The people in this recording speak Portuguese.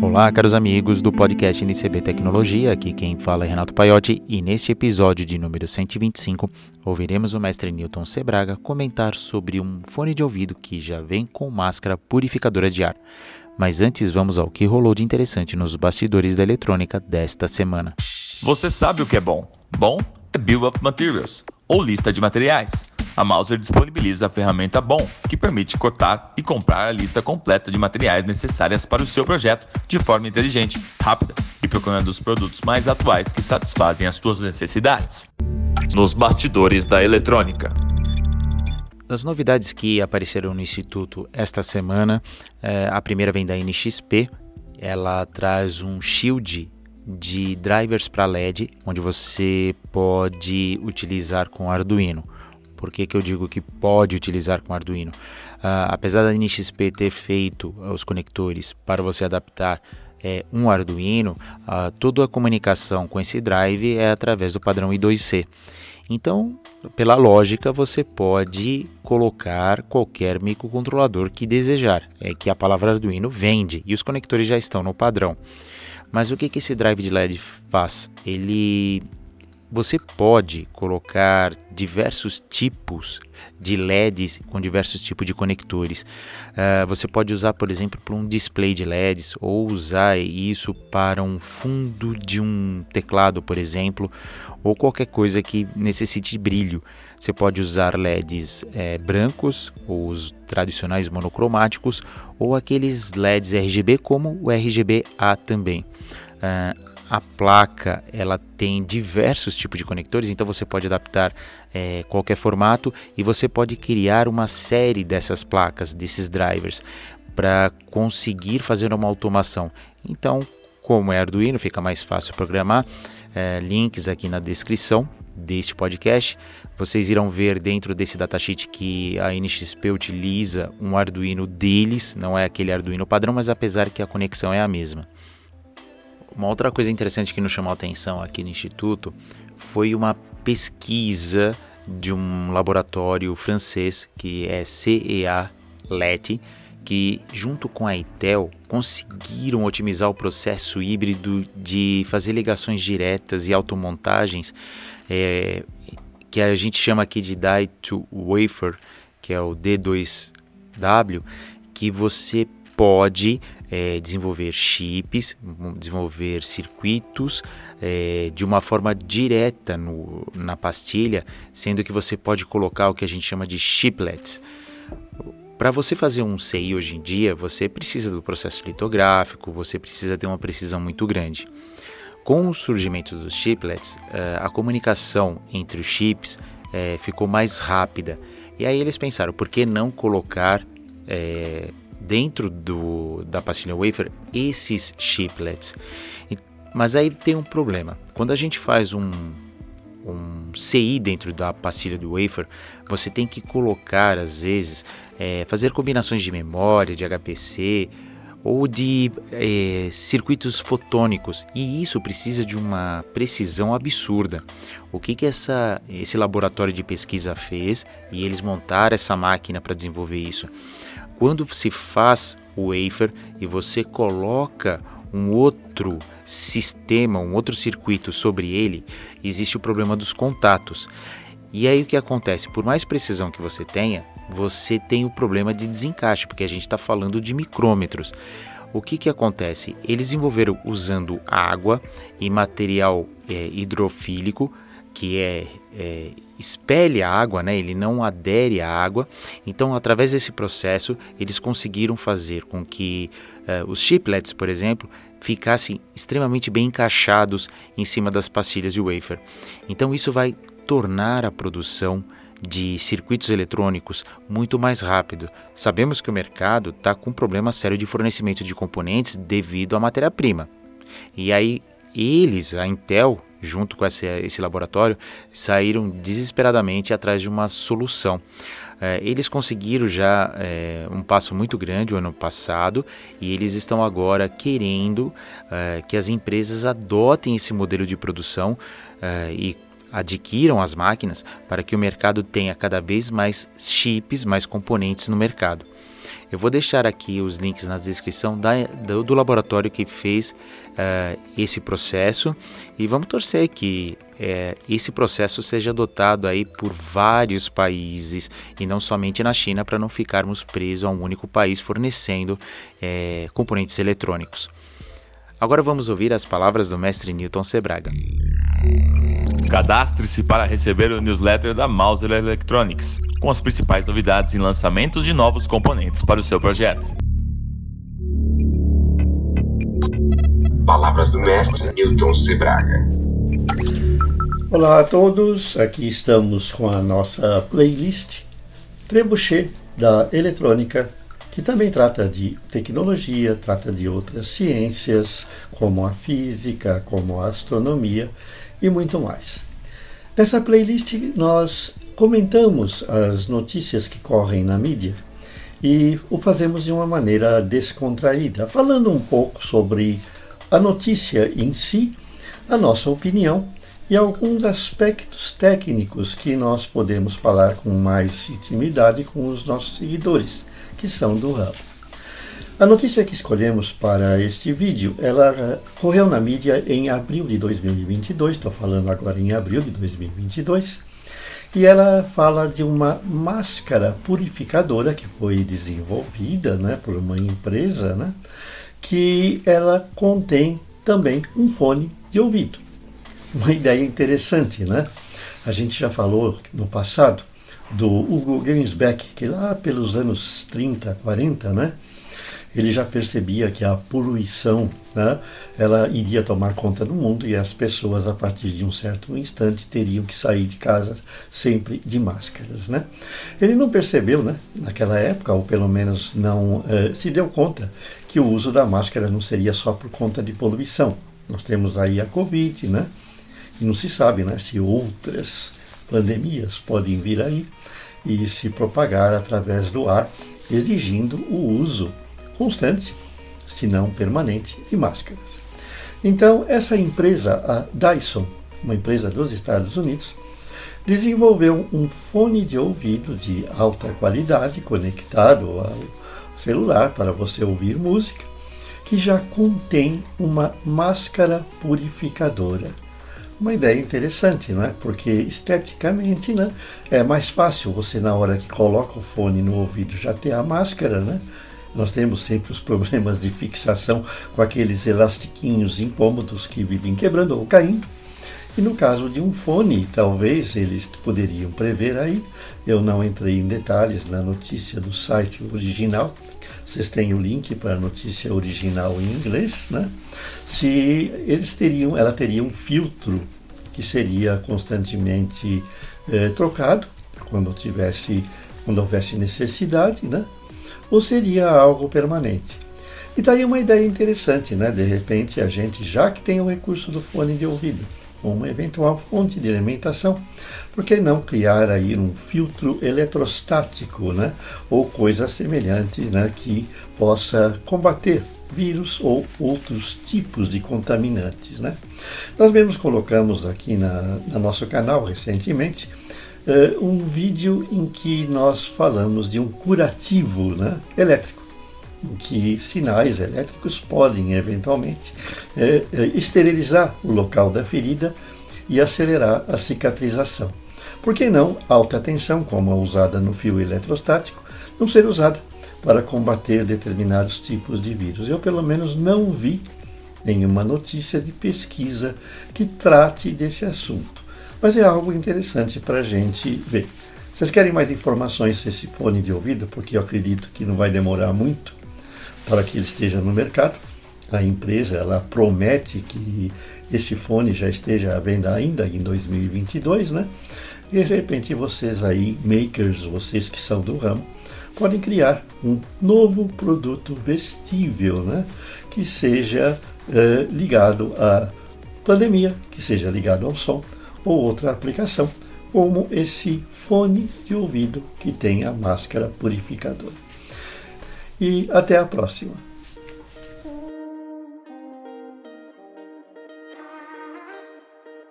Olá, caros amigos do podcast NCB Tecnologia, aqui quem fala é Renato Paiotti e neste episódio de número 125 ouviremos o mestre Newton Sebraga comentar sobre um fone de ouvido que já vem com máscara purificadora de ar. Mas antes vamos ao que rolou de interessante nos bastidores da eletrônica desta semana. Você sabe o que é bom? Bom é Bill of Materials, ou lista de materiais. A Mouser disponibiliza a ferramenta BOM, que permite cotar e comprar a lista completa de materiais necessárias para o seu projeto de forma inteligente, rápida e procurando os produtos mais atuais que satisfazem as suas necessidades. Nos bastidores da eletrônica. Das novidades que apareceram no Instituto esta semana, é, a primeira vem da NXP. Ela traz um shield de drivers para LED, onde você pode utilizar com Arduino. Por que, que eu digo que pode utilizar com Arduino? Uh, apesar da NXP ter feito os conectores para você adaptar é, um Arduino, uh, toda a comunicação com esse drive é através do padrão I2C. Então, pela lógica, você pode colocar qualquer microcontrolador que desejar. É que a palavra Arduino vende e os conectores já estão no padrão. Mas o que, que esse drive de LED faz? Ele você pode colocar diversos tipos de LEDs com diversos tipos de conectores. Uh, você pode usar, por exemplo, para um display de LEDs ou usar isso para um fundo de um teclado, por exemplo, ou qualquer coisa que necessite brilho. Você pode usar LEDs é, brancos, ou os tradicionais monocromáticos, ou aqueles LEDs RGB, como o RGB-A também. Uh, a placa ela tem diversos tipos de conectores, então você pode adaptar é, qualquer formato e você pode criar uma série dessas placas, desses drivers, para conseguir fazer uma automação. Então, como é Arduino, fica mais fácil programar. É, links aqui na descrição deste podcast. Vocês irão ver dentro desse datasheet que a NXP utiliza um Arduino deles, não é aquele Arduino padrão, mas apesar que a conexão é a mesma. Uma outra coisa interessante que nos chamou a atenção aqui no Instituto foi uma pesquisa de um laboratório francês que é CEA LET, que junto com a Intel conseguiram otimizar o processo híbrido de fazer ligações diretas e automontagens, é, que a gente chama aqui de Die to Wafer, que é o D2W, que você pode é, desenvolver chips, desenvolver circuitos é, de uma forma direta no, na pastilha, sendo que você pode colocar o que a gente chama de chiplets. Para você fazer um CI hoje em dia, você precisa do processo litográfico, você precisa ter uma precisão muito grande. Com o surgimento dos chiplets, é, a comunicação entre os chips é, ficou mais rápida. E aí eles pensaram, por que não colocar é, dentro do, da pastilha wafer esses chiplets. Mas aí tem um problema. Quando a gente faz um, um CI dentro da pastilha do wafer, você tem que colocar, às vezes, é, fazer combinações de memória, de HPC ou de é, circuitos fotônicos e isso precisa de uma precisão absurda. O que, que essa, esse laboratório de pesquisa fez e eles montaram essa máquina para desenvolver isso? Quando se faz o wafer e você coloca um outro sistema, um outro circuito sobre ele, existe o problema dos contatos. E aí o que acontece? Por mais precisão que você tenha, você tem o problema de desencaixe, porque a gente está falando de micrômetros. O que, que acontece? Eles desenvolveram usando água e material é, hidrofílico, que é, é a água, né? ele não adere à água. Então, através desse processo, eles conseguiram fazer com que uh, os chiplets, por exemplo, ficassem extremamente bem encaixados em cima das pastilhas de wafer. Então, isso vai tornar a produção de circuitos eletrônicos muito mais rápido. Sabemos que o mercado está com um problema sério de fornecimento de componentes devido à matéria-prima. E aí eles, a Intel, junto com esse, esse laboratório, saíram desesperadamente atrás de uma solução. É, eles conseguiram já é, um passo muito grande o ano passado e eles estão agora querendo é, que as empresas adotem esse modelo de produção é, e adquiram as máquinas para que o mercado tenha cada vez mais chips, mais componentes no mercado. Eu vou deixar aqui os links na descrição da, do, do, laboratório que fez uh, esse processo e vamos torcer que uh, esse processo seja adotado aí por vários países e não somente na China para não ficarmos presos a um único país fornecendo uh, componentes eletrônicos. Agora vamos ouvir as palavras do mestre Newton Sebraga. Cadastre-se para receber o newsletter da Mauser Electronics, com as principais novidades e lançamentos de novos componentes para o seu projeto. Palavras do mestre Newton Sebraga. Olá a todos, aqui estamos com a nossa playlist Trebuchet da Eletrônica, que também trata de tecnologia, trata de outras ciências, como a física, como a astronomia e muito mais. Nessa playlist nós comentamos as notícias que correm na mídia e o fazemos de uma maneira descontraída, falando um pouco sobre a notícia em si, a nossa opinião e alguns aspectos técnicos que nós podemos falar com mais intimidade com os nossos seguidores, que são do ramo. A notícia que escolhemos para este vídeo, ela eh, correu na mídia em abril de 2022, estou falando agora em abril de 2022, e ela fala de uma máscara purificadora que foi desenvolvida né, por uma empresa, né, que ela contém também um fone de ouvido. Uma ideia interessante, né? A gente já falou no passado do Hugo Gernsback, que lá pelos anos 30, 40, né? Ele já percebia que a poluição né, ela iria tomar conta do mundo e as pessoas, a partir de um certo instante, teriam que sair de casa sempre de máscaras. Né? Ele não percebeu, né, naquela época, ou pelo menos não eh, se deu conta, que o uso da máscara não seria só por conta de poluição. Nós temos aí a Covid, né? e não se sabe né, se outras pandemias podem vir aí e se propagar através do ar, exigindo o uso constante, se não permanente, de máscaras. Então, essa empresa, a Dyson, uma empresa dos Estados Unidos, desenvolveu um fone de ouvido de alta qualidade conectado ao celular para você ouvir música, que já contém uma máscara purificadora. Uma ideia interessante, não é? Porque esteticamente, né, é mais fácil você na hora que coloca o fone no ouvido já ter a máscara, né? Nós temos sempre os problemas de fixação com aqueles elastiquinhos incômodos que vivem quebrando ou caindo. E no caso de um fone, talvez eles poderiam prever aí. Eu não entrei em detalhes na notícia do site original. Vocês têm o link para a notícia original em inglês, né? Se eles teriam, ela teria um filtro que seria constantemente eh, trocado quando tivesse, quando houvesse necessidade, né? Ou seria algo permanente? E daí uma ideia interessante, né? De repente a gente, já que tem o recurso do fone de ouvido, uma eventual fonte de alimentação, por que não criar aí um filtro eletrostático, né? Ou coisa semelhante, né? Que possa combater vírus ou outros tipos de contaminantes, né? Nós mesmos colocamos aqui na, na nosso canal recentemente uh, um vídeo em que nós falamos de um curativo né, elétrico, em que sinais elétricos podem eventualmente uh, esterilizar o local da ferida e acelerar a cicatrização. Por que não alta tensão, como a usada no fio eletrostático, não ser usada para combater determinados tipos de vírus? Eu, pelo menos, não vi nenhuma notícia de pesquisa que trate desse assunto. Mas é algo interessante para a gente ver. Vocês querem mais informações desse fone de ouvido? Porque eu acredito que não vai demorar muito para que ele esteja no mercado. A empresa ela promete que esse fone já esteja à venda ainda em 2022, né? E de repente vocês aí, makers, vocês que são do ramo, podem criar um novo produto vestível, né? Que seja eh, ligado à pandemia, que seja ligado ao som, ou outra aplicação, como esse fone de ouvido que tem a máscara purificadora. E até a próxima.